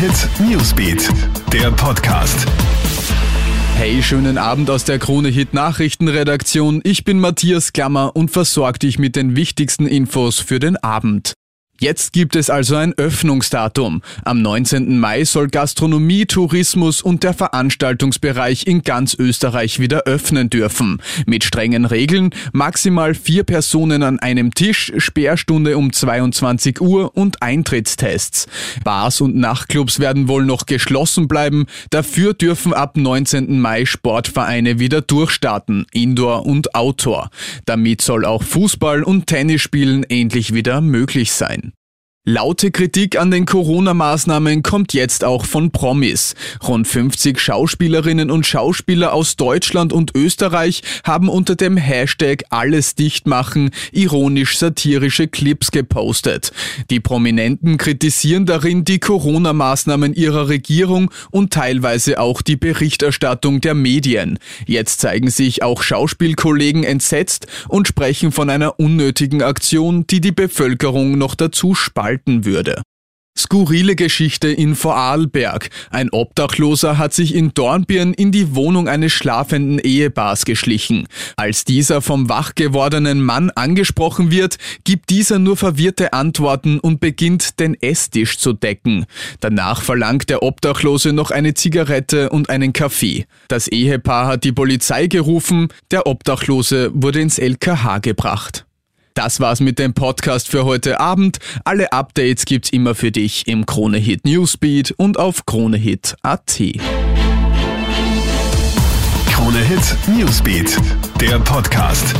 Hit Newsbeat, der Podcast. Hey, schönen Abend aus der Krone Hit Nachrichtenredaktion. Ich bin Matthias Klammer und versorge dich mit den wichtigsten Infos für den Abend. Jetzt gibt es also ein Öffnungsdatum. Am 19. Mai soll Gastronomie, Tourismus und der Veranstaltungsbereich in ganz Österreich wieder öffnen dürfen. Mit strengen Regeln, maximal vier Personen an einem Tisch, Sperrstunde um 22 Uhr und Eintrittstests. Bars und Nachtclubs werden wohl noch geschlossen bleiben. Dafür dürfen ab 19. Mai Sportvereine wieder durchstarten, Indoor und Outdoor. Damit soll auch Fußball und Tennisspielen endlich wieder möglich sein. Laute Kritik an den Corona-Maßnahmen kommt jetzt auch von Promis. Rund 50 Schauspielerinnen und Schauspieler aus Deutschland und Österreich haben unter dem Hashtag Alles dicht machen ironisch-satirische Clips gepostet. Die Prominenten kritisieren darin die Corona-Maßnahmen ihrer Regierung und teilweise auch die Berichterstattung der Medien. Jetzt zeigen sich auch Schauspielkollegen entsetzt und sprechen von einer unnötigen Aktion, die die Bevölkerung noch dazu spaltet halten würde. Skurrile Geschichte in Vorarlberg. Ein Obdachloser hat sich in Dornbirn in die Wohnung eines schlafenden Ehepaars geschlichen. Als dieser vom wach gewordenen Mann angesprochen wird, gibt dieser nur verwirrte Antworten und beginnt den Esstisch zu decken. Danach verlangt der Obdachlose noch eine Zigarette und einen Kaffee. Das Ehepaar hat die Polizei gerufen, der Obdachlose wurde ins LKH gebracht. Das war's mit dem Podcast für heute Abend. Alle Updates gibt's immer für dich im Kronehit Newsbeat und auf kronehit.at. Kronehit Newsbeat, der Podcast.